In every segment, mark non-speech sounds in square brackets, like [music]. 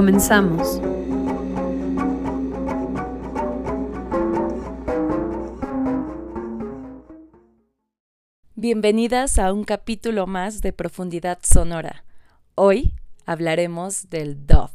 Comenzamos. Bienvenidas a un capítulo más de Profundidad Sonora. Hoy hablaremos del DOF.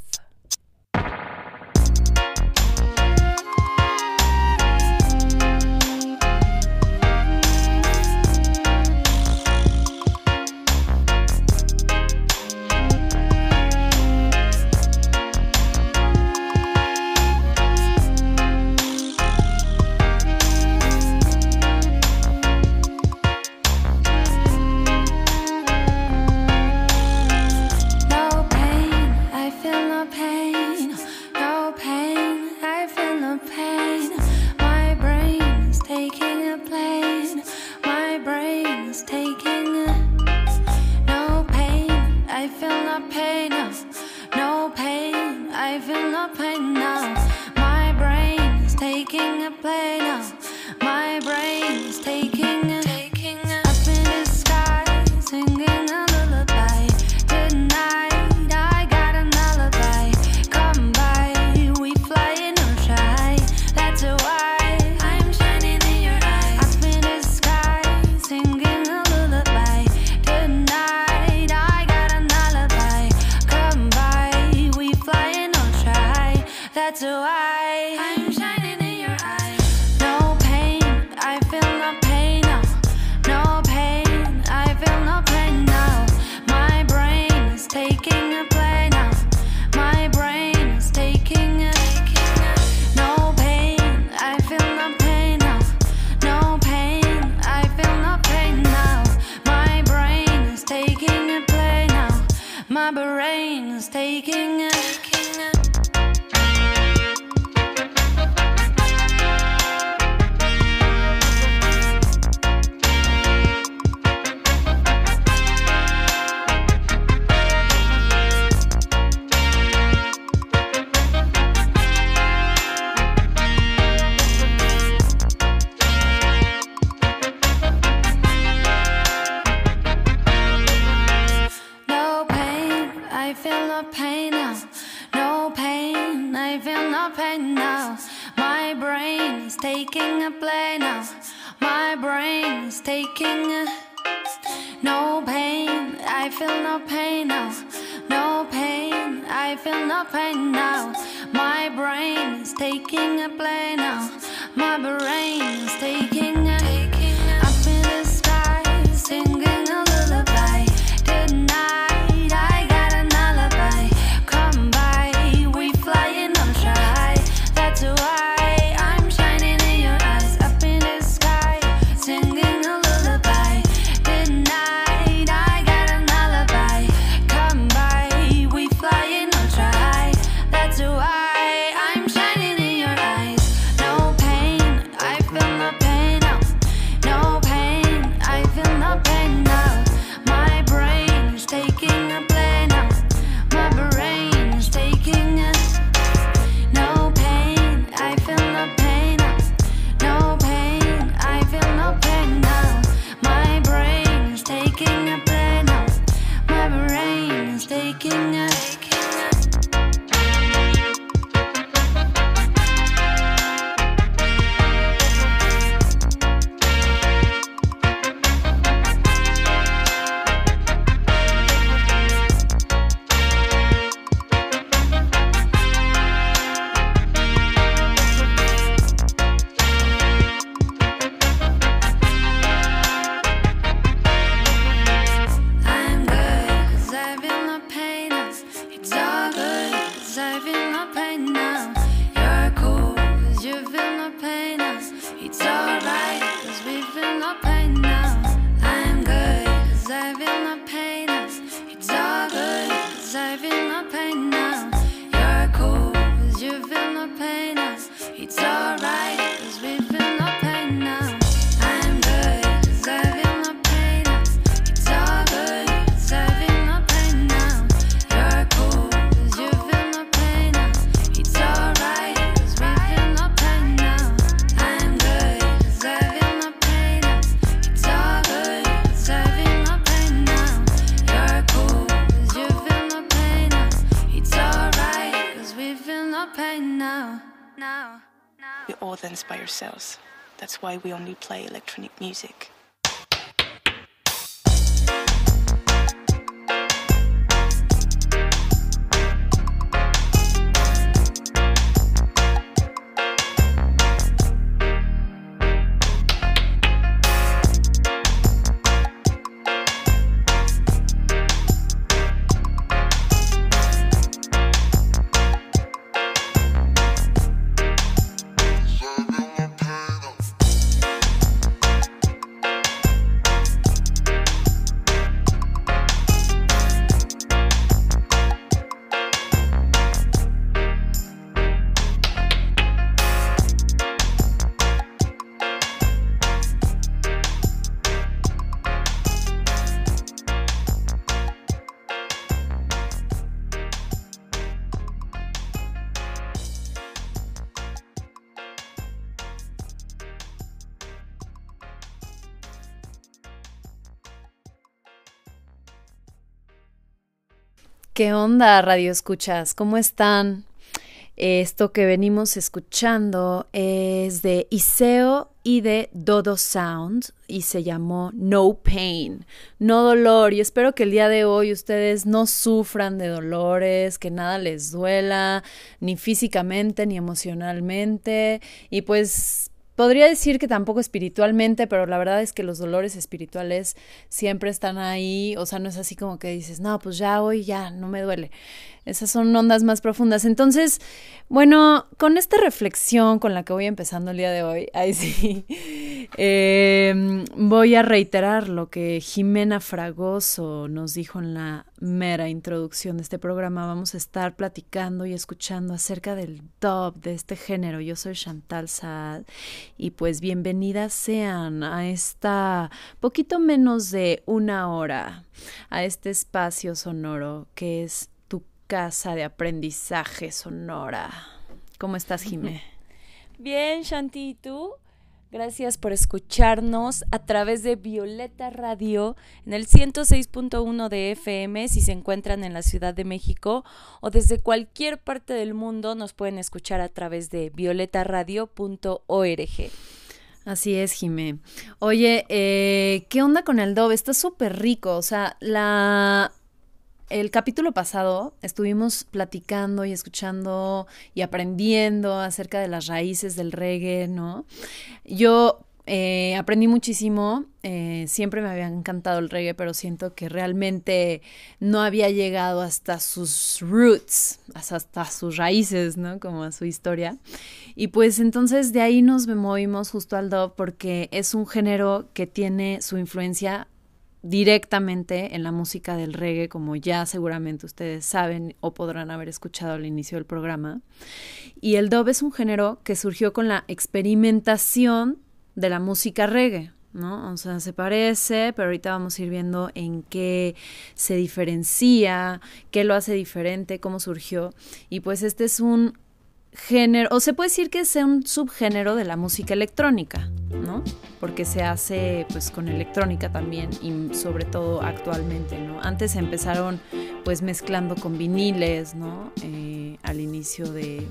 play now. My brain's taking That's why we only play electronic music. ¿Qué onda, Radio Escuchas? ¿Cómo están? Esto que venimos escuchando es de Iseo y de Dodo Sound y se llamó No Pain, no dolor. Y espero que el día de hoy ustedes no sufran de dolores, que nada les duela, ni físicamente ni emocionalmente. Y pues Podría decir que tampoco espiritualmente, pero la verdad es que los dolores espirituales siempre están ahí, o sea, no es así como que dices, no, pues ya hoy ya no me duele. Esas son ondas más profundas. Entonces, bueno, con esta reflexión con la que voy empezando el día de hoy, [laughs] ahí sí, em, voy a reiterar lo que Jimena Fragoso nos dijo en la mera introducción de este programa. Vamos a estar platicando y escuchando acerca del dub, de este género. Yo soy Chantal Saad y pues bienvenidas sean a esta poquito menos de una hora, a este espacio sonoro que es casa de aprendizaje sonora. ¿Cómo estás, Jimé? [laughs] Bien, Shanti, ¿y tú? Gracias por escucharnos a través de Violeta Radio en el 106.1 de FM si se encuentran en la Ciudad de México o desde cualquier parte del mundo nos pueden escuchar a través de violetaradio.org. Así es, Jimé. Oye, eh, ¿qué onda con el Dove? Está súper rico. O sea, la el capítulo pasado estuvimos platicando y escuchando y aprendiendo acerca de las raíces del reggae, ¿no? Yo eh, aprendí muchísimo, eh, siempre me había encantado el reggae, pero siento que realmente no había llegado hasta sus roots, hasta sus raíces, ¿no? Como a su historia. Y pues entonces de ahí nos movimos justo al dub porque es un género que tiene su influencia directamente en la música del reggae, como ya seguramente ustedes saben o podrán haber escuchado al inicio del programa. Y el dub es un género que surgió con la experimentación de la música reggae, ¿no? O sea, se parece, pero ahorita vamos a ir viendo en qué se diferencia, qué lo hace diferente, cómo surgió. Y pues este es un o se puede decir que es un subgénero de la música electrónica, ¿no? Porque se hace pues con electrónica también y sobre todo actualmente, ¿no? Antes empezaron pues mezclando con viniles, ¿no? Eh, al inicio de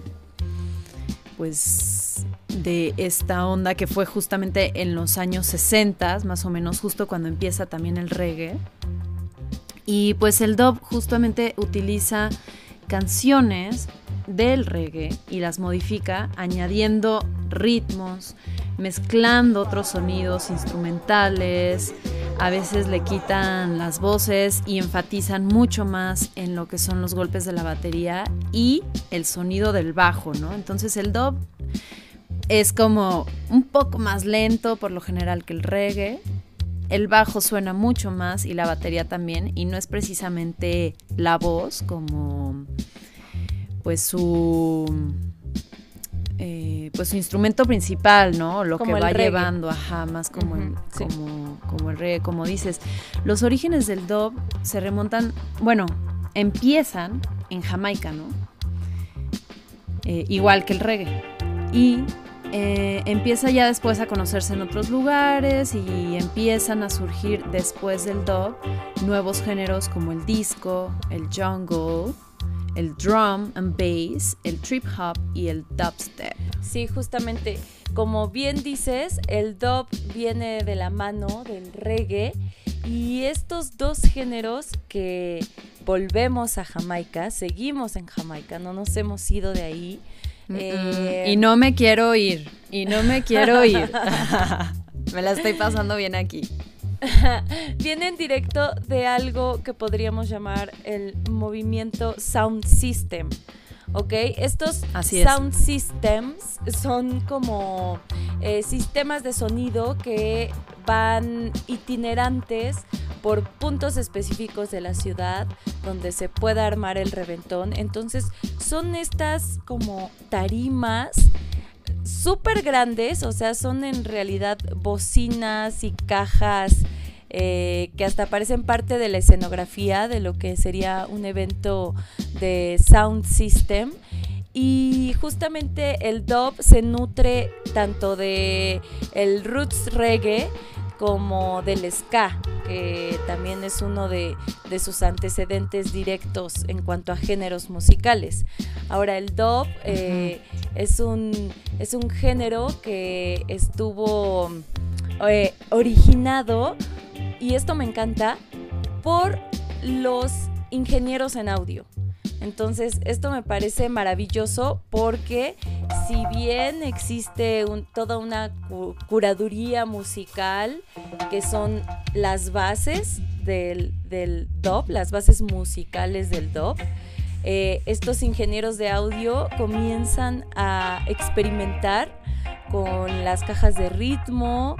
pues de esta onda que fue justamente en los años 60, más o menos justo cuando empieza también el reggae. Y pues el dub justamente utiliza canciones del reggae y las modifica añadiendo ritmos, mezclando otros sonidos instrumentales, a veces le quitan las voces y enfatizan mucho más en lo que son los golpes de la batería y el sonido del bajo, ¿no? Entonces el dub es como un poco más lento por lo general que el reggae. El bajo suena mucho más y la batería también y no es precisamente la voz como pues su eh, pues su instrumento principal, ¿no? Lo que va llevando, ajá, más como, el, como, como el reggae, como dices. Los orígenes del dub se remontan, bueno, empiezan en Jamaica, ¿no? Eh, igual que el reggae. Y eh, empieza ya después a conocerse en otros lugares y empiezan a surgir después del dub nuevos géneros como el disco, el jungle, el drum and bass, el trip hop y el dubstep. Sí, justamente, como bien dices, el dub viene de la mano del reggae y estos dos géneros que volvemos a Jamaica, seguimos en Jamaica, no nos hemos ido de ahí. Eh, y no me quiero ir, y no me quiero [laughs] ir. [laughs] me la estoy pasando bien aquí. [laughs] Vienen directo de algo que podríamos llamar el movimiento Sound System. ¿ok? Estos sound systems son como eh, sistemas de sonido que van itinerantes por puntos específicos de la ciudad donde se pueda armar el reventón. Entonces son estas como tarimas súper grandes, o sea, son en realidad bocinas y cajas eh, que hasta parecen parte de la escenografía de lo que sería un evento de sound system. Y justamente el dub se nutre tanto de el roots reggae como del ska, que también es uno de, sus antecedentes directos en cuanto a géneros musicales. Ahora el dub eh, es, un, es un género que estuvo eh, originado y esto me encanta, por los ingenieros en audio. Entonces, esto me parece maravilloso porque si bien existe toda una curaduría musical, que son las bases del, del las bases musicales del dub, eh, estos ingenieros de audio comienzan a experimentar con las cajas de ritmo,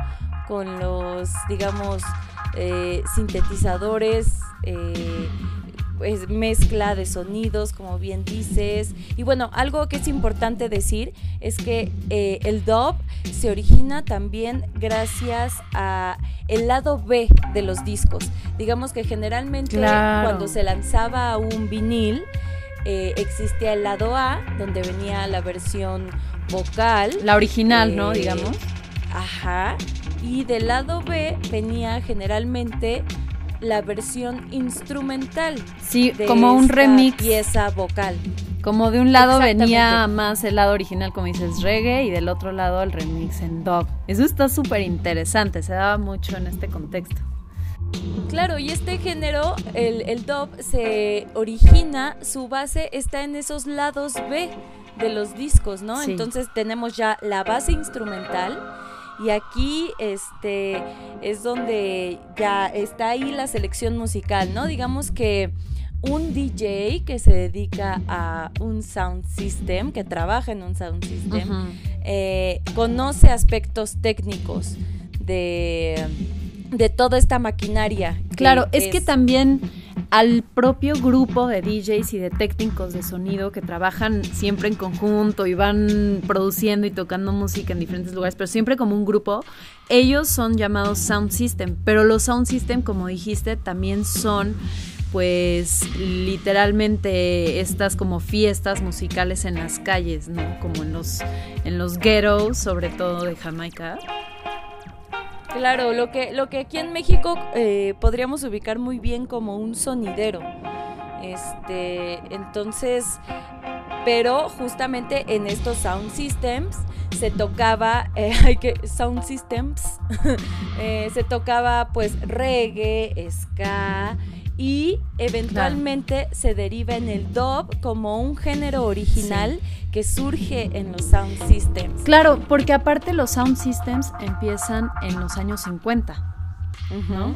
con los, digamos, eh, sintetizadores, eh, pues, mezcla de sonidos, como bien dices. Y bueno, algo que es importante decir es que eh, el dub se origina también gracias a el lado B de los discos. Digamos que generalmente cuando se lanzaba un vinil, existía el lado A, donde venía la versión vocal. La original, ¿no? Digamos. Ajá y del lado B venía generalmente la versión instrumental. Sí, como un remix. Pieza vocal. Como de un lado venía más el lado original, como dices, reggae, y del otro lado el remix en dub. Eso está súper interesante, se daba mucho en este contexto. Claro, y este género, el, el dub, se origina, su base está en esos lados B de los discos, ¿no? Entonces tenemos ya la base instrumental y aquí este es donde ya está ahí la selección musical, ¿no? Digamos que un DJ que se dedica a un sound system, que trabaja en un sound system, eh, conoce aspectos técnicos de, de toda esta maquinaria. Claro, es que también al propio grupo de DJs y de técnicos de sonido que trabajan siempre en conjunto y van produciendo y tocando música en diferentes lugares, pero siempre como un grupo, ellos son llamados sound system, pero los sound system, como dijiste, también son pues literalmente estas como fiestas musicales en las calles, ¿no? Como en los en los ghettos, sobre todo de Jamaica. Claro, lo que, lo que aquí en México eh, podríamos ubicar muy bien como un sonidero. Este, entonces, pero justamente en estos sound systems se tocaba, eh, [laughs] hay que, sound systems, [laughs] eh, se tocaba pues reggae, ska, y eventualmente se deriva en el dub como un género original que surge en los sound systems. Claro, porque aparte los sound systems empiezan en los años 50.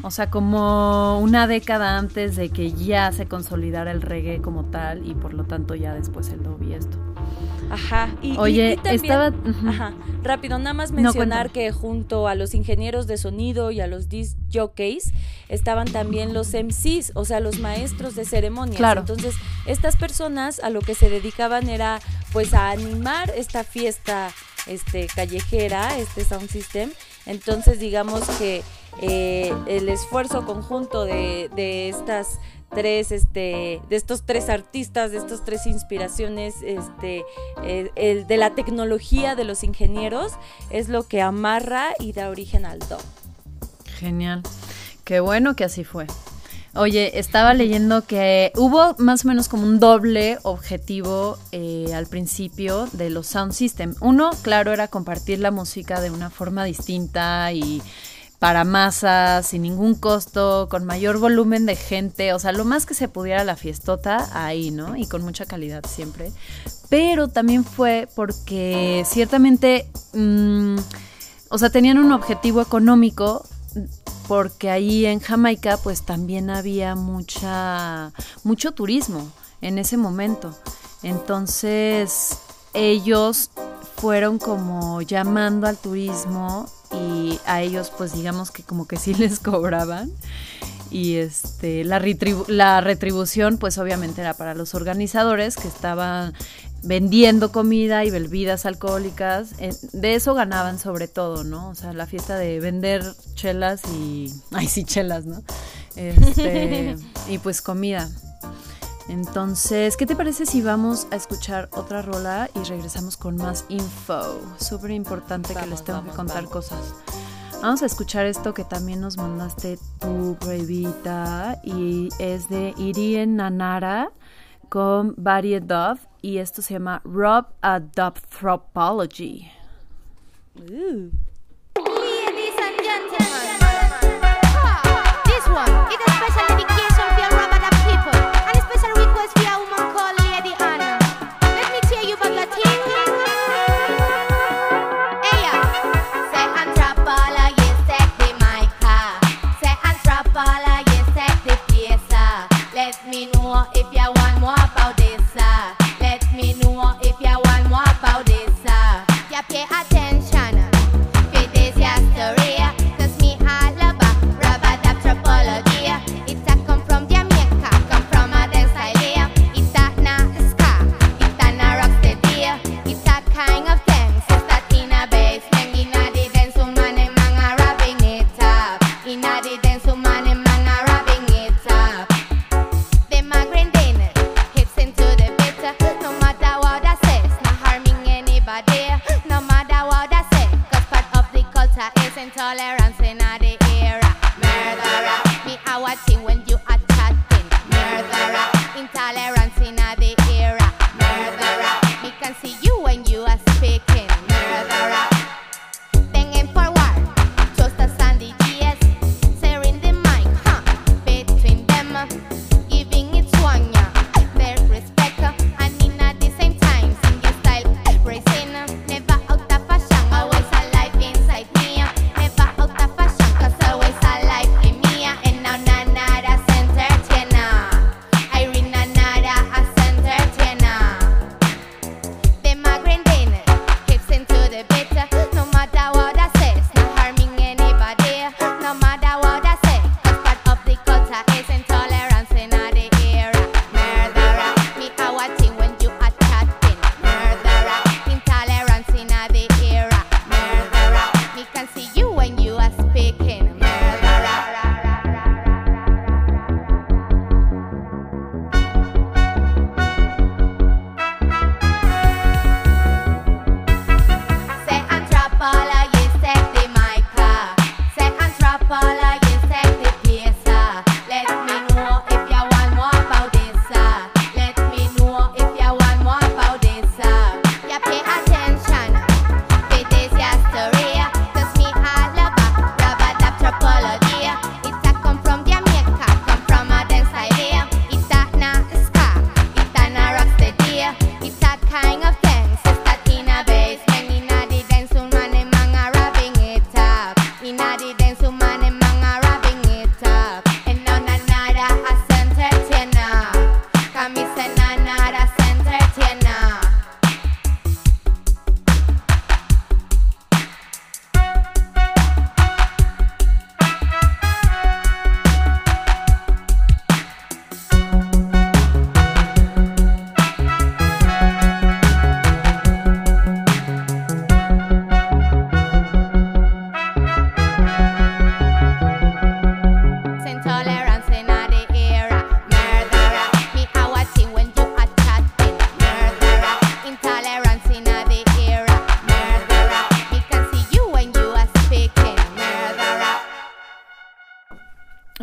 O sea, como una década antes de que ya se consolidara el reggae como tal y por lo tanto ya después el dub y esto. Ajá. Y, Oye, estaba... Ajá. Rápido, nada más mencionar que junto a los ingenieros de sonido y a los disc jockeys estaban también los MCs, o sea, los maestros de ceremonias. Claro. Entonces, estas personas a lo que se dedicaban era pues a animar esta fiesta este, callejera, este sound system. Entonces, digamos que eh, el esfuerzo conjunto de, de estas tres, este, de estos tres artistas, de estas tres inspiraciones, este, eh, el de la tecnología de los ingenieros, es lo que amarra y da origen al do. Genial. Qué bueno que así fue. Oye, estaba leyendo que hubo más o menos como un doble objetivo eh, al principio de los sound system. Uno, claro, era compartir la música de una forma distinta y para masas, sin ningún costo, con mayor volumen de gente, o sea, lo más que se pudiera la fiestota ahí, ¿no? Y con mucha calidad siempre. Pero también fue porque ciertamente, mm, o sea, tenían un objetivo económico porque ahí en Jamaica pues también había mucha mucho turismo en ese momento. Entonces, ellos fueron como llamando al turismo y a ellos pues digamos que como que sí [laughs] les cobraban. Y este la, retribu- la retribución pues obviamente era para los organizadores que estaban vendiendo comida y bebidas alcohólicas. De eso ganaban sobre todo no o sea la fiesta de vender chelas y [laughs] ay sí chelas no este [laughs] y pues comida entonces, ¿qué te parece si vamos a escuchar otra rola y regresamos con más info? Súper importante que les tengo vamos, que contar vamos. cosas. Vamos a escuchar esto que también nos mandaste tú, Bravita, y es de Irien Nanara con Buddy Dove, y esto se llama Rob Adopthropology. Uh. Ladies and gentlemen, this one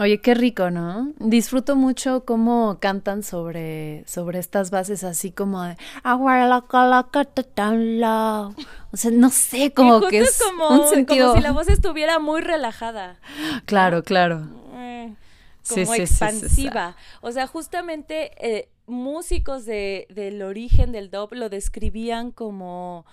Oye, qué rico, ¿no? Disfruto mucho cómo cantan sobre, sobre estas bases así como de O sea, no sé, como que es como, un sentido. como si la voz estuviera muy relajada. Claro, claro. eh, como sí, sí, sí, sí. expansiva. O sea, justamente eh, músicos de, del origen del dub lo describían como,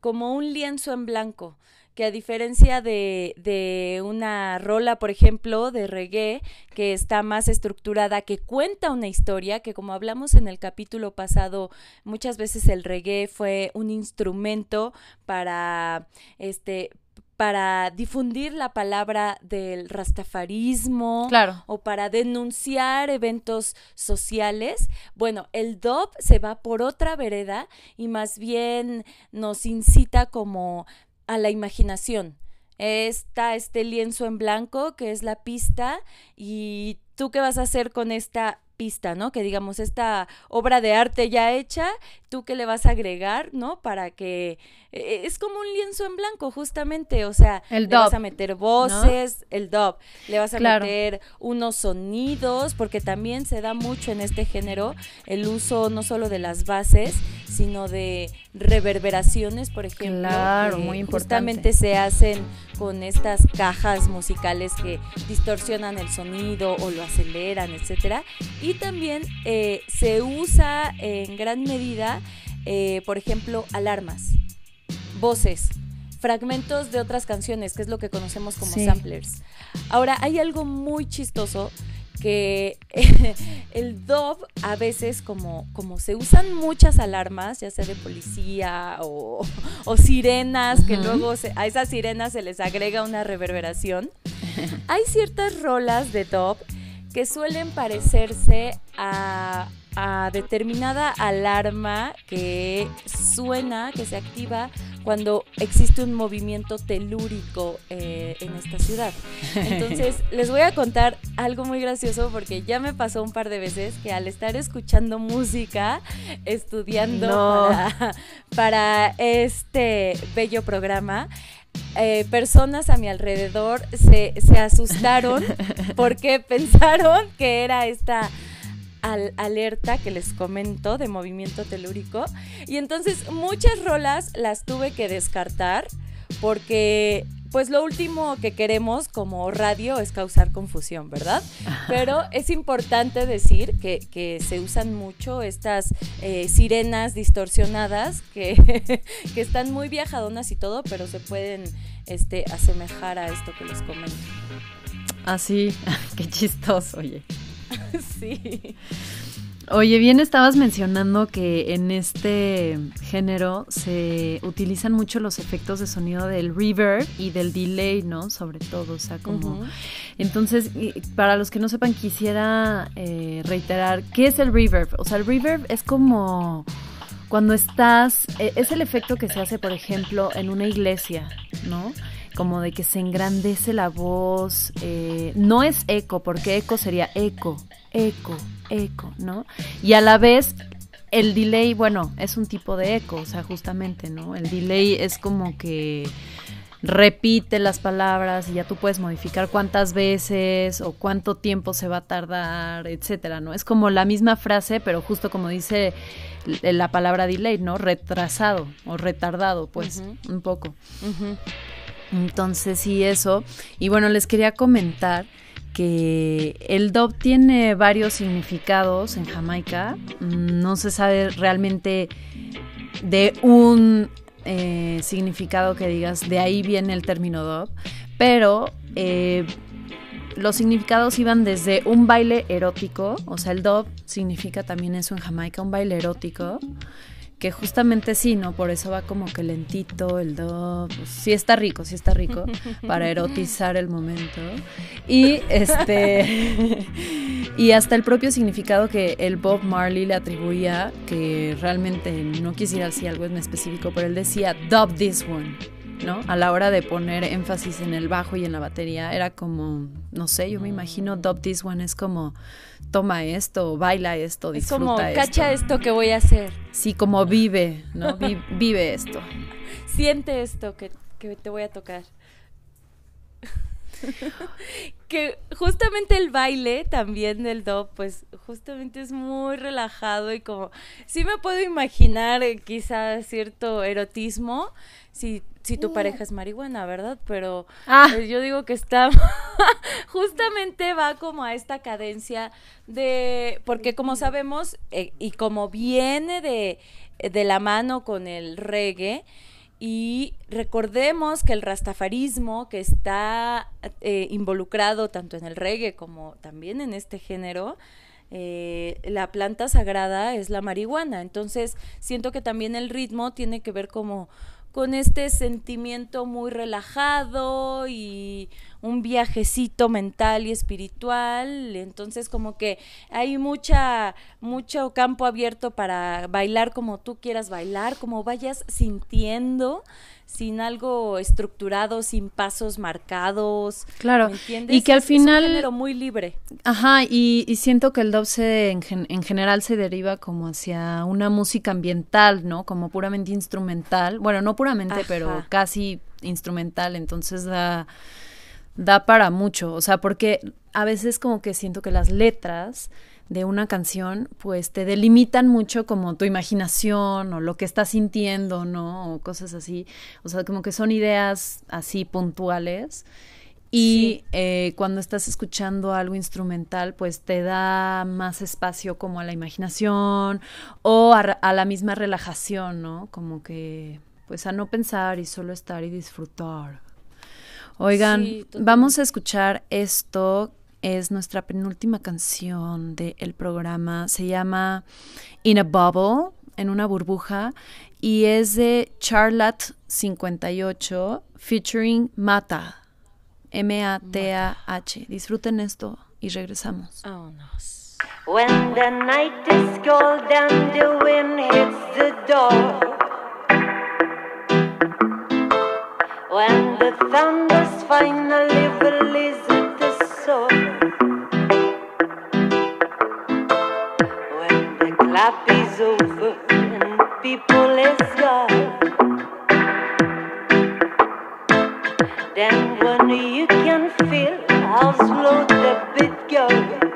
como un lienzo en blanco, que a diferencia de, de una rola, por ejemplo, de reggae, que está más estructurada, que cuenta una historia, que como hablamos en el capítulo pasado, muchas veces el reggae fue un instrumento para este para difundir la palabra del rastafarismo Claro. o para denunciar eventos sociales. Bueno, el DOP se va por otra vereda y más bien nos incita como a la imaginación. Está este lienzo en blanco que es la pista y tú qué vas a hacer con esta pista, ¿no? Que digamos esta obra de arte ya hecha, tú qué le vas a agregar, ¿no? Para que eh, es como un lienzo en blanco justamente, o sea, El le vas a meter voces, el dub, le vas a Claro. meter unos sonidos, porque también se da mucho en este género el uso no solo de las bases, sino de reverberaciones, por ejemplo. Claro, que muy importante. Justamente se hacen con estas cajas musicales que distorsionan el sonido o lo aceleran, etcétera. Y también eh, se usa en gran medida, eh, por ejemplo, alarmas, voces, fragmentos de otras canciones, que es lo que conocemos como Sí. samplers. Ahora, hay algo muy chistoso que [laughs] el dub a veces como, como se usan muchas alarmas, ya sea de policía o, o sirenas, que luego se- a esas sirenas se les agrega una reverberación, hay ciertas rolas de dub que suelen parecerse a, a determinada alarma que suena, que se activa cuando existe un movimiento telúrico eh, en esta ciudad. [laughs] Entonces, les voy a contar algo muy gracioso porque ya me pasó un par de veces que al estar escuchando música, estudiando No. para, para este bello programa, eh, personas a mi alrededor se, se asustaron [laughs] porque pensaron que era esta al- alerta que les comento de movimiento telúrico. Y entonces muchas rolas las tuve que descartar porque pues lo último que queremos como radio es causar confusión, ¿verdad? Pero es importante decir que, que se usan mucho estas eh, sirenas distorsionadas que, [laughs] que están muy viajadonas y todo, pero se pueden este, asemejar a esto que les comento. Así, [laughs] qué chistoso, oye. [laughs] sí. Oye, bien estabas mencionando que en este género se utilizan mucho los efectos de sonido del reverb y del delay, ¿no? Sobre todo, o sea, como... Entonces, para los que no sepan, quisiera eh, reiterar, ¿qué es el reverb? O sea, el reverb es como cuando estás, eh, es el efecto que se hace, por ejemplo, en una iglesia, ¿no? Como de que se engrandece la voz, eh, no es eco, porque eco sería eco, eco, eco, ¿no? Y a la vez el delay, bueno, es un tipo de eco, o sea, justamente, ¿no? El delay es como que repite las palabras y ya tú puedes modificar cuántas veces o cuánto tiempo se va a tardar, etcétera, ¿no? Es como la misma frase, pero justo como dice la palabra delay, ¿no? Retrasado o retardado, pues, un poco. Ujú. Entonces, sí, eso. Y bueno, les quería comentar que el dub tiene varios significados en Jamaica. Mm, No se sabe realmente de un eh, significado que digas, de ahí viene el término dub, pero eh, los significados iban desde un baile erótico, o sea, el dub significa también eso en Jamaica, un baile erótico, que justamente sí, ¿no? Por eso va como que lentito el dub, pues, sí está rico, sí está rico, [laughs] para erotizar el momento. Y este [laughs] y hasta el propio significado que el Bob Marley le atribuía, que realmente no quisiera decir algo en específico, pero él decía dub this one. ¿No? A la hora de poner énfasis en el bajo y en la batería, era como, no sé, yo me imagino dub this one es como, toma esto, baila esto, Es disfruta como, esto. cacha esto que voy a hacer. Sí, como vive, ¿no? [laughs] Vi- vive esto. Siente esto que, que te voy a tocar. [laughs] que justamente el baile también del dub, pues justamente es muy relajado y como, sí me puedo imaginar eh, quizá cierto erotismo si, si tu pareja es marihuana, ¿verdad? Pero Ah. eh, yo digo que está, [laughs] justamente va como a esta cadencia de, porque como sabemos, eh, y como viene de, de la mano con el reggae, y recordemos que el rastafarismo, que está eh, involucrado tanto en el reggae como también en este género, eh, la planta sagrada es la marihuana. Entonces, siento que también el ritmo tiene que ver como con este sentimiento muy relajado y un viajecito mental y espiritual. Entonces, como que hay mucha, mucho campo abierto para bailar como tú quieras bailar, como vayas sintiendo, sin algo estructurado, sin pasos marcados. Claro, ¿me entiendes? y que al Es- es un final- género muy libre. Ajá, y, y siento que el dub se, en, gen- en general se deriva como hacia una música ambiental, ¿no? Como puramente instrumental. Bueno, no puramente, Ajá. pero casi instrumental. Entonces da, da para mucho. O sea, porque a veces como que siento que las letras de una canción pues te delimitan mucho como tu imaginación o lo que estás sintiendo, ¿no? O cosas así. O sea, como que son ideas así puntuales. Y Sí. eh, cuando estás escuchando algo instrumental, pues te da más espacio como a la imaginación o a, a la misma relajación, ¿no? Como que, pues a no pensar y solo estar y disfrutar. Oigan, Sí, vamos a escuchar esto. Es nuestra penúltima canción del programa. Se llama In a Bubble, en una burbuja. Y es de Charlotte 58, featuring Mata. M-A-T-A-H. Disfruten esto y regresamos. Vámonos. When the night is cold and the wind hits the door. When the thunders finally release the soul. When the clap is over and people is gone. Then when you can feel how slow the beat goes.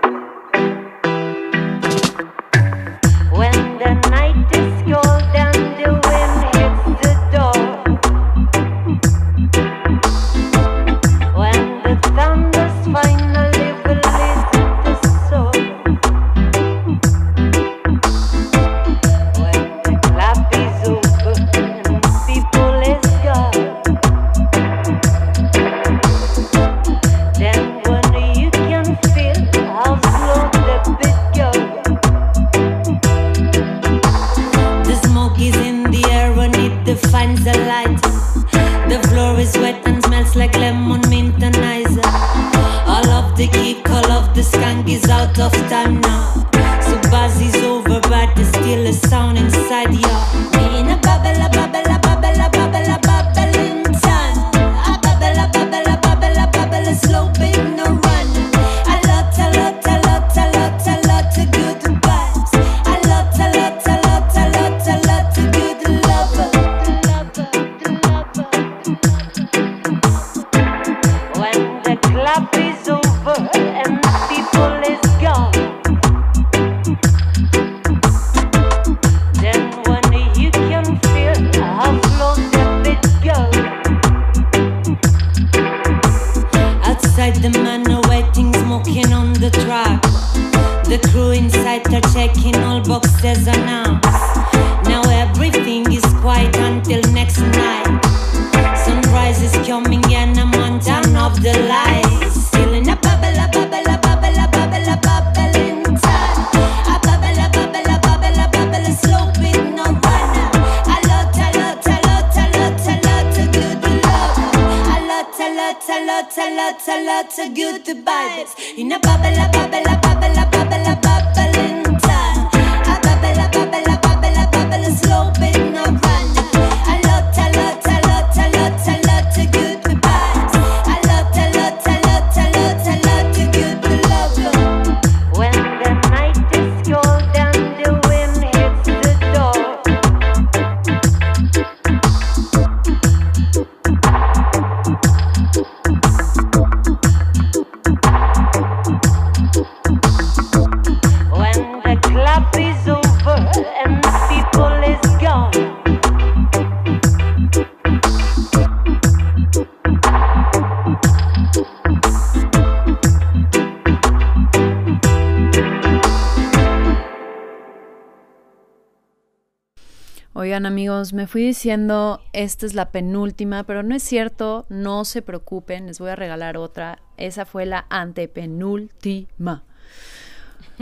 Oigan amigos, me fui diciendo, esta es la penúltima, pero no es cierto, no se preocupen, les voy a regalar otra. Esa fue la antepenúltima.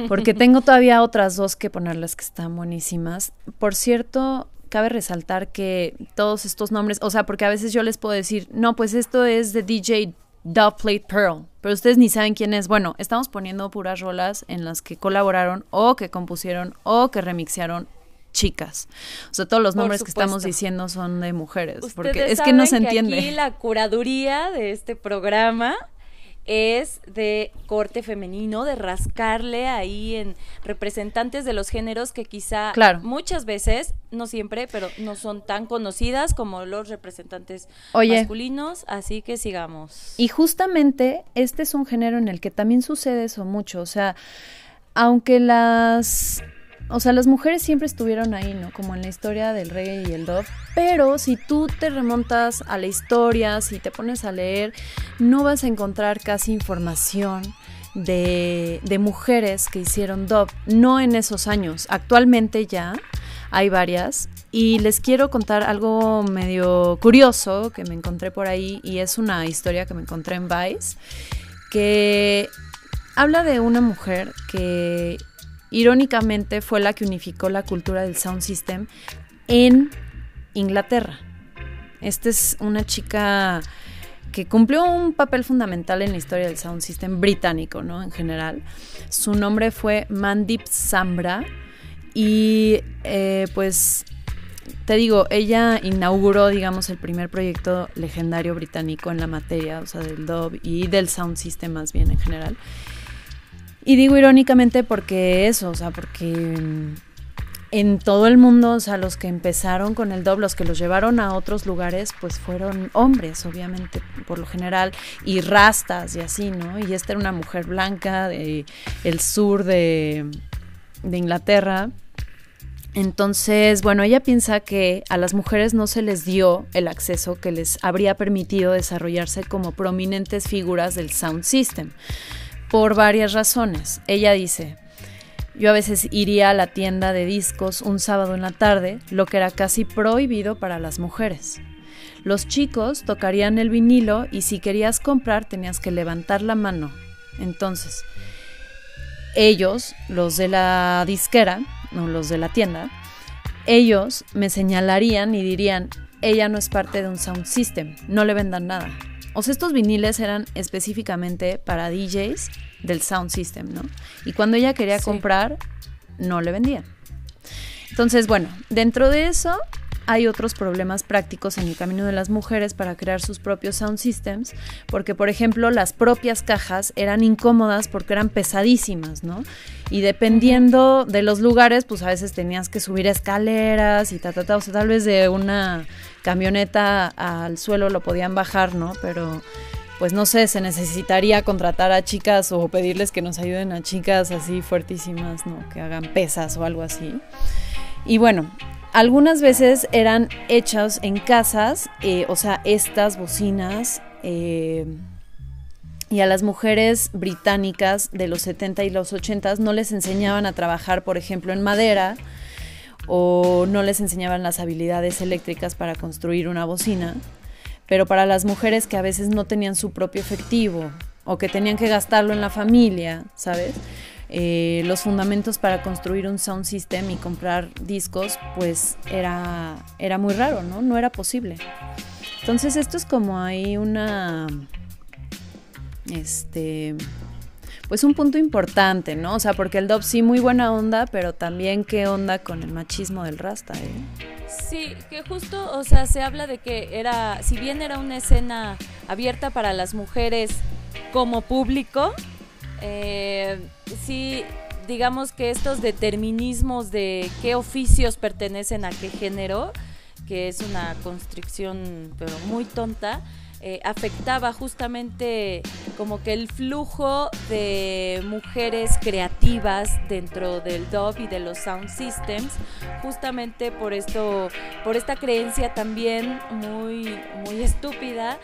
Porque [laughs] tengo todavía otras dos que ponerles que están buenísimas. Por cierto, cabe resaltar que todos estos nombres, o sea, porque a veces yo les puedo decir, no, pues esto es de DJ Plate Pearl, pero ustedes ni saben quién es. Bueno, estamos poniendo puras rolas en las que colaboraron o que compusieron o que remixearon chicas. O sea, todos los Por nombres que estamos diciendo son de mujeres, Ustedes porque es que no se entiende. aquí la curaduría de este programa es de corte femenino, de rascarle ahí en representantes de los géneros que quizá Claro. muchas veces, no siempre, pero no son tan conocidas como los representantes Oye. masculinos, así que sigamos. Y justamente este es un género en el que también sucede eso mucho. O sea, aunque las. O sea, las mujeres siempre estuvieron ahí, ¿no? Como en la historia del reggae y el dub. Pero si tú te remontas a la historia, si te pones a leer, no vas a encontrar casi información de, mujeres que hicieron dub. No en esos años. Actualmente ya hay varias. Y les quiero contar algo medio curioso que me encontré por ahí. Y es una historia que me encontré en Vice. Que habla de una mujer que irónicamente fue la que unificó la cultura del sound system en Inglaterra. Esta es una chica que cumplió un papel fundamental en la historia del sound system británico, ¿no? En general. Su nombre fue Mandip Sambra y eh, pues te digo, ella inauguró, digamos, el primer proyecto legendario británico en la materia, o sea, del dub y del sound system más bien en general. Y digo irónicamente porque eso, o sea, porque en todo el mundo, o sea, los que empezaron con el dub, los que los llevaron a otros lugares, pues fueron hombres, obviamente, por lo general, y rastas y así, ¿no? Y esta era una mujer blanca de el sur de, de Inglaterra. Entonces, bueno, ella piensa que a las mujeres no se les dio el acceso que les habría permitido desarrollarse como prominentes figuras del sound system por varias razones. Ella dice, yo a veces iría a la tienda de discos un sábado en la tarde, lo que era casi prohibido para las mujeres. Los chicos tocarían el vinilo y si querías comprar tenías que levantar la mano. Entonces, ellos, los de la disquera, no los de la tienda, ellos me señalarían y dirían, ella no es parte de un sound system, no le vendan nada. O sea, estos viniles eran específicamente para DJs del sound system, ¿no? Y cuando ella quería Sí. comprar, no le vendían. Entonces, bueno, dentro de eso hay otros problemas prácticos en el camino de las mujeres para crear sus propios sound systems, porque por ejemplo las propias cajas eran incómodas porque eran pesadísimas, ¿no? Y dependiendo de los lugares, pues a veces tenías que subir escaleras y ta, ta, ta, o sea, tal vez de una camioneta al suelo lo podían bajar, ¿no? Pero pues no sé, se necesitaría contratar a chicas o pedirles que nos ayuden a chicas así fuertísimas, ¿no? Que hagan pesas o algo así. Y bueno, algunas veces eran hechas en casas, eh, o sea, estas bocinas, eh, y a las mujeres británicas de los 70 y los 80 no les enseñaban a trabajar, por ejemplo, en madera, o no les enseñaban las habilidades eléctricas para construir una bocina, pero para las mujeres que a veces no tenían su propio efectivo o que tenían que gastarlo en la familia, ¿sabes? Eh, los fundamentos para construir un sound system y comprar discos, pues era, era muy raro, ¿no? No era posible. Entonces esto es como ahí una, este, pues un punto importante, ¿no? O sea, porque el dub sí muy buena onda, pero también qué onda con el machismo del rasta, ¿eh? Sí, que justo, o sea, se habla de que era, si bien era una escena abierta para las mujeres como público, eh, sí, digamos que estos determinismos de qué oficios pertenecen a qué género, que es una constricción pero muy tonta, eh, afectaba justamente como que el flujo de mujeres creativas dentro del dub y de los sound systems, justamente por esto, por esta creencia también muy, muy estúpida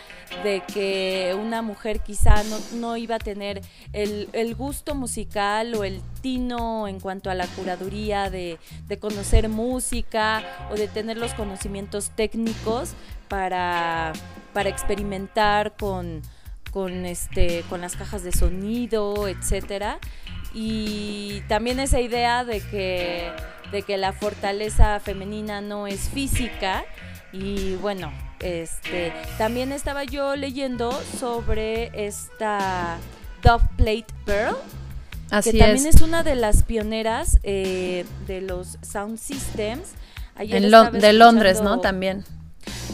de que una mujer quizá no, no iba a tener el, el gusto musical o el tino en cuanto a la curaduría de, de conocer música o de tener los conocimientos técnicos para, para experimentar con, con, este, con las cajas de sonido, etcétera. Y también esa idea de que, de que la fortaleza femenina no es física. Y bueno, este, también estaba yo leyendo sobre esta Dove Plate Pearl, Así que también es. es. una de las pioneras eh, de los sound systems. Ayer En Lo- de Londres, ¿no? También.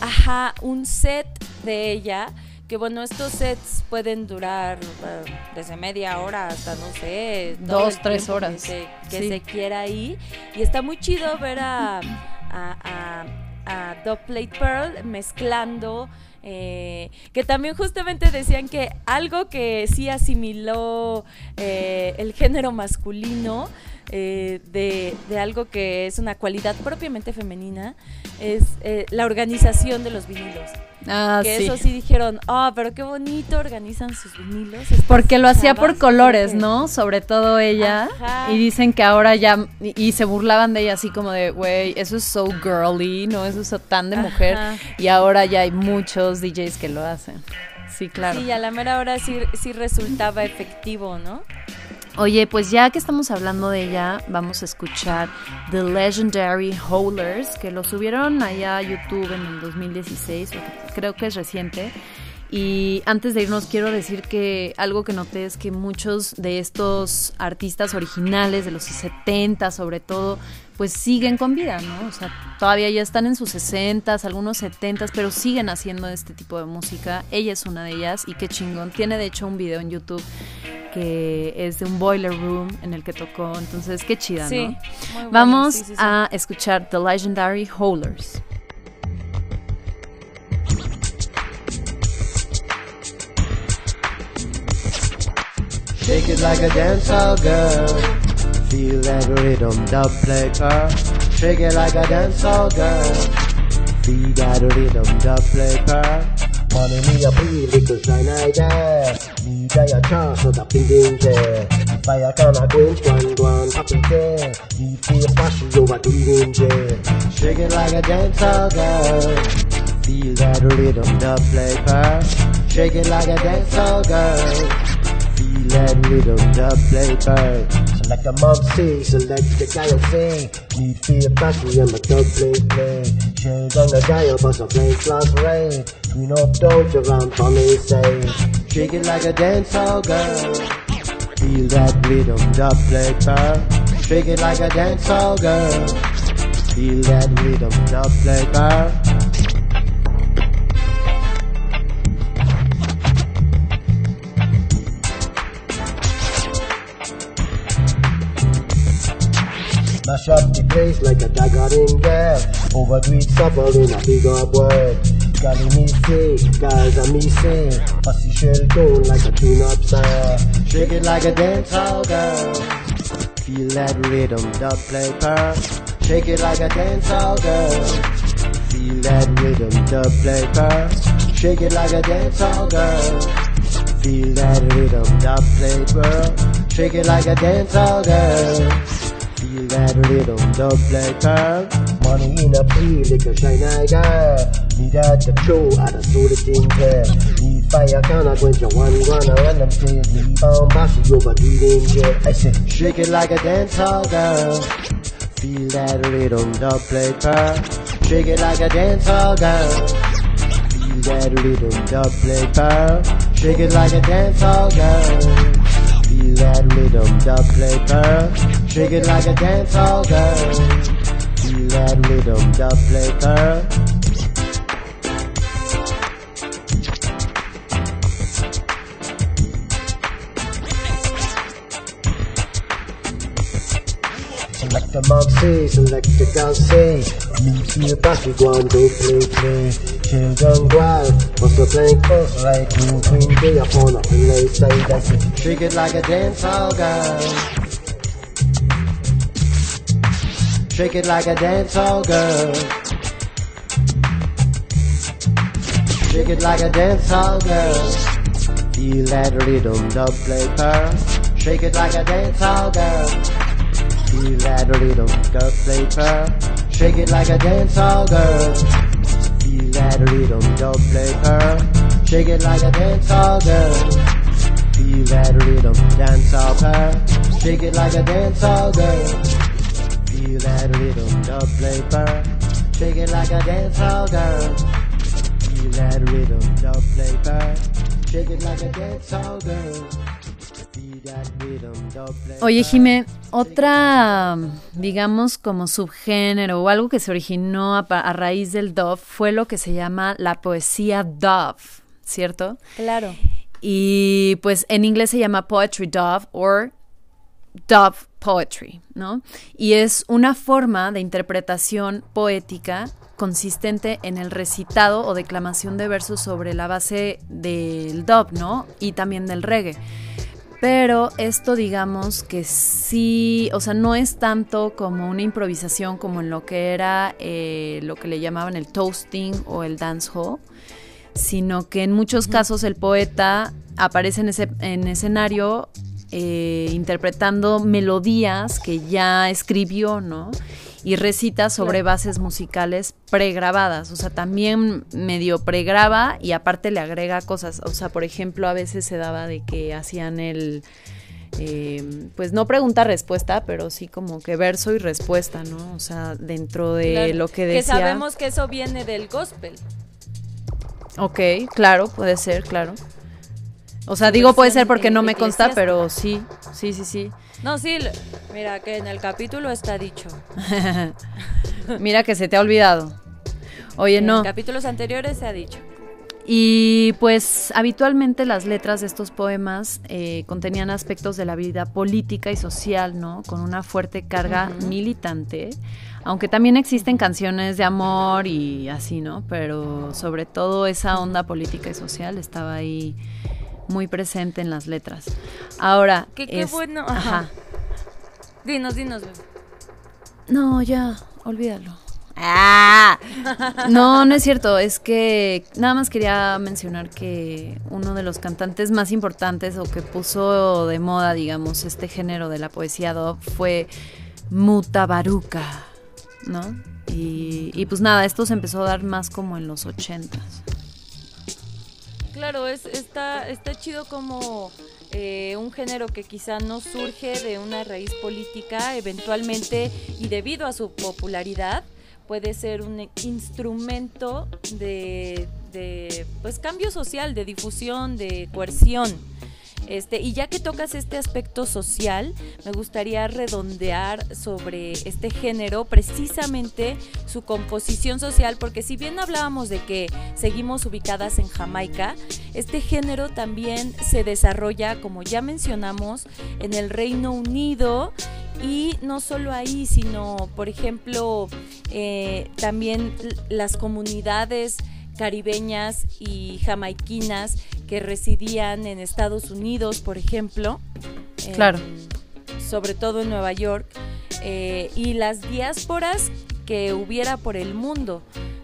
Ajá, un set de ella. Que bueno, estos sets pueden durar eh, desde media hora hasta, no sé, Dos, tres horas. Que, se, que Sí. se quiera ahí. Y está muy chido ver a, a, a, a Dub Plate Pearl mezclando. eh, que también justamente decían que algo que sí asimiló eh, el género masculino eh, de, de algo que es una cualidad propiamente femenina es eh, la organización de los vinilos. Ah, que sí. eso sí dijeron, ah, pero qué bonito organizan sus vinilos. Porque lo hacía por chavas". colores, que- ¿no? Sobre todo ella. Ajá. Y dicen que ahora ya. Y, y se burlaban de ella así como de, güey, eso es so girly, ¿no? Eso es tan de mujer. Ajá. Y ahora ya hay muchos DJs que lo hacen. Sí, claro. Sí, a la mera hora sí, sí resultaba efectivo, ¿no? Oye, pues ya que estamos hablando de ella, vamos a escuchar The Legendary Howlers, que lo subieron allá a YouTube en el 2016, porque creo que es reciente. Y antes de irnos quiero decir que algo que noté es que muchos de estos artistas originales de los 70 sobre todo, pues siguen con vida, ¿no? O sea, todavía ya están en sus 60, algunos 70, pero siguen haciendo este tipo de música. Ella es una de ellas y qué chingón. Tiene de hecho un video en YouTube que es de un boiler room en el que tocó. Entonces, qué chida, Sí, ¿no? muy bueno, Vamos sí, sí, sí. a escuchar The Legendary Howlers. Shake it like a dancehall girl. Feel that rhythm, dub play girl. Shake it like a dancehall girl. Feel that rhythm, dub play girl. Money me a free little shine eye there. Me die a chance so that ping ding there. Fire can a quench one one happy there. Me feel flashy over doing there. Shake it like a dancehall girl. Feel that rhythm, dub play girl. Shake it like a dancehall girl. Feel that rhythm, dub play bird. a mom say, select the guy say. Need feel passion, I'm a dub play play. Shades on the dial, bust a flame flash rain. Green up, don't around for me say. Shake it like a dancehall girl. Feel that rhythm, dub play bird. Shake it like a dancehall girl. Feel that rhythm, dub play bird. Mash up the place like a dagger in there. Overdo it in a big up word. Gally me say, guys are me say. Fussy shell tone like a tune up star. Shake it like a dancehall girl. Feel that rhythm, dub play pearl. Shake it like a dancehall girl. Feel that rhythm, dub play pearl. Shake it like a dancehall girl. Feel that rhythm, dub play pearl. Shake it like a dancehall girl. That rhythm, dub play pearl. Money in a free liquor shine eye girl. Need at the show at a sort of thing there. Need fire can I quench a one gonna run them say me bound bossy over the danger. I say shake it like a dancehall girl. Feel that rhythm, dub play pearl. Shake it like a dancehall girl. Feel that rhythm, dub play pearl. Shake it like a dancehall girl. Feel that rhythm, dub play pearl. Shake it like a dance dancehall girl. Feel that rhythm, dub play pearl. Select the mom say, select the gal say. Me feel back, we go and go play play. children wild. Must be playing close like Queen Queen Day upon the side. I say, shake it like a dancehall girl. Shake it like a dancehall girl. Shake it like a dancehall girl. Feel that rhythm, dub play pearl. Shake it like a dancehall girl. Feel that rhythm, dub play pearl. Shake it like a dancehall girl. Feel that rhythm, dub play pearl. Shake it like a dancehall girl. Feel that rhythm, dancehall pearl. Shake it like a dancehall girl. Feel that rhythm, dub play pearl. Shake it like a dancehall girl. Feel that rhythm, dub play pearl. Shake it like a dancehall girl. Oye. Jime, otra, digamos, como subgénero o algo que se originó a, a raíz del dove fue lo que se llama la poesía dove, ¿cierto? Claro. Y pues en inglés se llama poetry dove o dove poetry, ¿no? Y es una forma de interpretación poética consistente en el recitado o declamación de versos sobre la base del dub, ¿no? Y también del reggae. Pero esto digamos que sí, o sea, no es tanto como una improvisación como en lo que era eh, lo que le llamaban el toasting o el dancehall, sino que en muchos casos el poeta aparece en, ese, en escenario eh, interpretando melodías que ya escribió, ¿no? Y recita sobre bases musicales pregrabadas, o sea, también medio pregraba y aparte le agrega cosas, o sea, por ejemplo, a veces se daba de que hacían el, eh, pues no pregunta-respuesta, pero sí como que verso y respuesta, ¿no? O sea, dentro de Claro. lo que decía. sabemos que eso viene del gospel. Ok, claro, puede ser, claro. O sea, digo puede ser porque no me consta, pero sí, sí, sí, sí. No, sí, mira que en el capítulo está dicho. [laughs] Mira que se te ha olvidado. Oye, En no. capítulos anteriores se ha dicho. Y pues habitualmente las letras de estos poemas eh, contenían aspectos de la vida política y social, ¿no? Con una fuerte carga militante, aunque también existen canciones de amor y así, ¿no? Pero sobre todo esa onda política y social estaba ahí muy presente en las letras. Ahora, Qué- qué es- bueno, ajá. Dinos, dinos. bebé. No, ya, olvídalo. Ah, no, no es cierto. Es que nada más quería mencionar que uno de los cantantes más importantes o que puso de moda, digamos, este género de la poesía dub fue Mutabaruka, ¿no? Y, y pues nada, esto se empezó a dar más como en los ochentas. Claro, es, está, está chido como eh, un género que quizá no surge de una raíz política, eventualmente, y debido a su popularidad, puede ser un instrumento de, de, pues, cambio social, de difusión, de coerción. Este, y ya que tocas este aspecto social, me gustaría redondear sobre este género, precisamente su composición social, porque si bien hablábamos de que seguimos ubicadas en Jamaica, este género también se desarrolla, como ya mencionamos, en el Reino Unido y no solo ahí, sino, por ejemplo, eh, también las comunidades caribeñas y jamaiquinas que residían en Estados Unidos, por ejemplo. en- Claro. Sobre todo en Nueva York. eh, y las diásporas que hubiera por el mundo.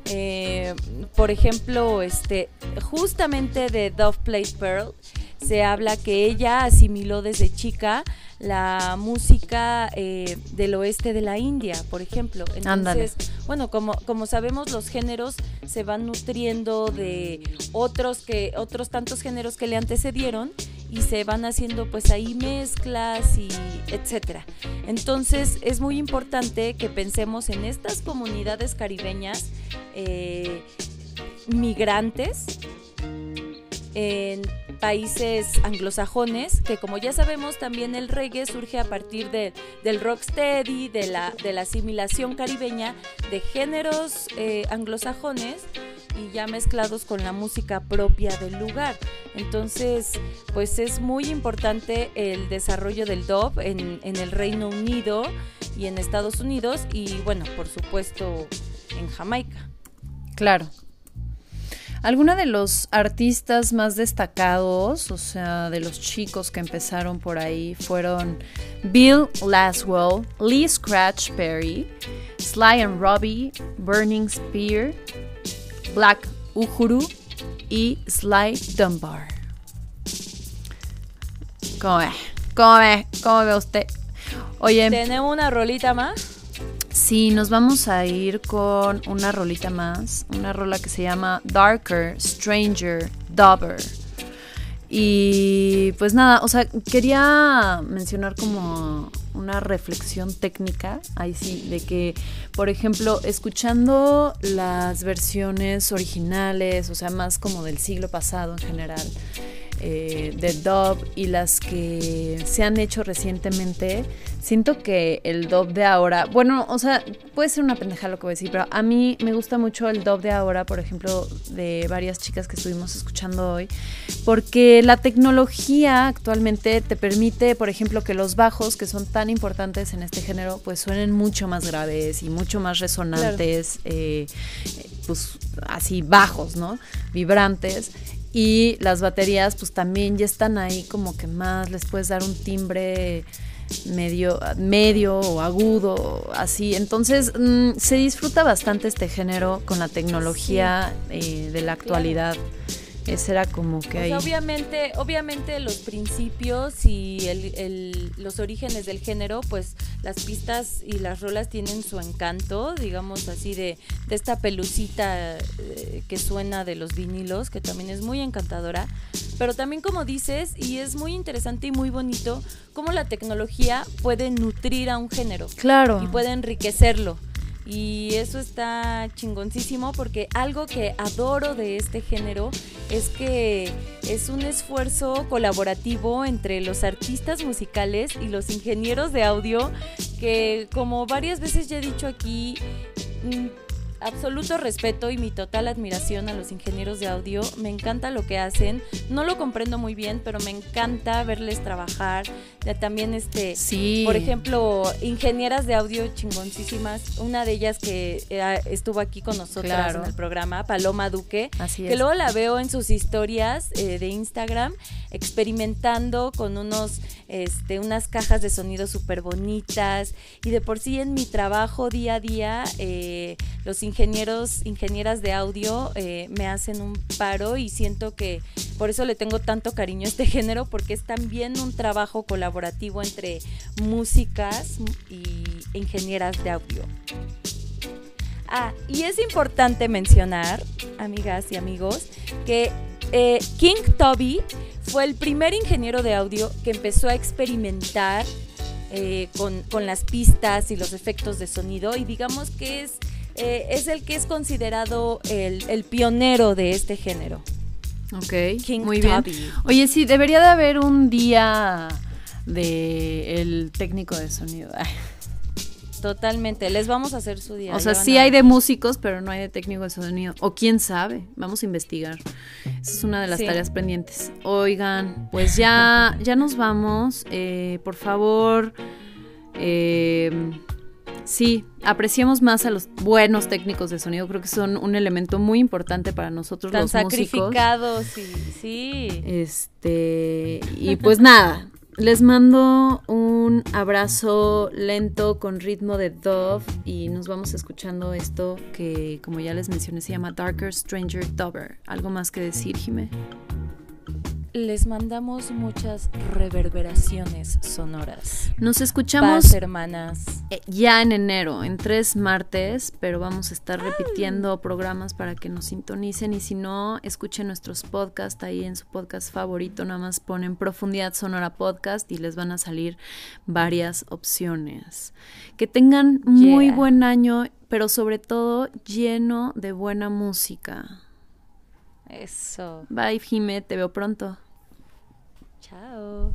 Eh, por ejemplo, este, justamente de Dove Plate Pearl se habla que ella asimiló desde chica la música eh, del oeste de la India, por ejemplo. Entonces, bueno, como, como sabemos, los géneros se van nutriendo de otros que, otros tantos géneros que le antecedieron y se van haciendo pues ahí mezclas y etcétera. Entonces es muy importante que pensemos en estas comunidades caribeñas eh, migrantes en países anglosajones, que como ya sabemos también el reggae surge a partir de- del rocksteady, de la, de la asimilación caribeña de géneros eh, anglosajones y ya mezclados con la música propia del lugar. Entonces, pues es muy importante el desarrollo del dub en, en el Reino Unido y en Estados Unidos y bueno, por supuesto en Jamaica. Claro. Algunos de los artistas más destacados, o sea, de los chicos que empezaron por ahí, fueron Bill Laswell, Lee Scratch Perry, Sly and Robbie, Burning Spear, Black Uhuru y Sly Dunbar. ¿Cómo ve? ¿Cómo ve? ¿Cómo ve usted? Oye, ¿Tenemos una rolita más? Sí, nos vamos a ir con una rolita más, una rola que se llama Darker, Stranger, Dobber. Y pues nada, o sea, quería mencionar como una reflexión técnica, ahí sí, de que, por ejemplo, escuchando las versiones originales, o sea, más como del siglo pasado en general, eh, de dub y las que se han hecho recientemente, siento que el dub de ahora, bueno, o sea, puede ser una pendeja lo que voy a decir, pero a mí me gusta mucho el dub de ahora, por ejemplo, de varias chicas que estuvimos escuchando hoy, porque la tecnología actualmente te permite, por ejemplo, que los bajos, que son tan importantes en este género, pues suenen mucho más graves y mucho más resonantes, eh, pues así bajos, ¿no? Vibrantes. Y las baterías pues también ya están ahí como que más, les puedes dar un timbre medio, medio o agudo, así. Entonces mm, se disfruta bastante este género con la tecnología eh, de la actualidad. Ese era como que O sea, ahí. obviamente, obviamente los principios y el- el- los orígenes del género, pues las pistas y las rolas tienen su encanto, digamos así, de, de esta pelucita eh, que suena de los vinilos, que también es muy encantadora. Pero también como dices, y es muy interesante y muy bonito, cómo la tecnología puede nutrir a un género Claro. y puede enriquecerlo. Y eso está chingoncísimo porque algo que adoro de este género es que es un esfuerzo colaborativo entre los artistas musicales y los ingenieros de audio que como varias veces ya he dicho aquí, mm, absoluto respeto y mi total admiración a los ingenieros de audio. Me encanta lo que hacen. No lo comprendo muy bien, pero me encanta verles trabajar. También este Sí. por ejemplo, ingenieras de audio chingoncísimas. Una de ellas que eh, estuvo aquí con nosotros Claro. en el programa, Paloma Duque. Así Que es. luego la veo en sus historias eh, de Instagram experimentando con unos, este, unas cajas de sonido súper bonitas. Y de por sí en mi trabajo día a día, eh, los ingenieros, ingenieras de audio eh, me hacen un paro y siento que por eso le tengo tanto cariño a este [laughs] género, porque es también un trabajo colaborativo entre músicas y ingenieras de audio. Ah, y es importante mencionar, amigas y amigos, que eh, King Toby fue el primer ingeniero de audio que empezó a experimentar eh, con, con las pistas y los efectos de sonido y digamos que es, eh, es el que es considerado el, el pionero de este género. Ok, King muy bien. Tubby. Oye, sí, debería de haber un día de el técnico de sonido. Totalmente, les vamos a hacer su día. o sea, sí a hay de músicos, pero no hay de técnico de sonido. O quién sabe, vamos a investigar. Esa es una de las Sí. tareas pendientes. Oigan, pues ya, ya nos vamos. Eh, por favor, eh, sí, apreciemos más a los buenos técnicos de sonido. Creo que son un elemento muy importante para nosotros Tan los músicos. sacrificados y sí. Este, y pues nada, les mando un abrazo lento con ritmo de Dove y nos vamos escuchando esto que, como ya les mencioné, se llama Darker Stranger Dover. ¿Algo más que decir, Jime? Les mandamos muchas reverberaciones sonoras. Nos escuchamos Paz, hermanas. eh, ya en enero, en tres martes, pero vamos a estar repitiendo programas para que nos sintonicen y si no, escuchen nuestros podcasts ahí en su podcast favorito, nada más ponen Profundidad Sonora Podcast y les van a salir varias opciones. Que tengan muy buen año, pero sobre todo lleno de buena música. Eso. Bye, Jime, te veo pronto. Chao.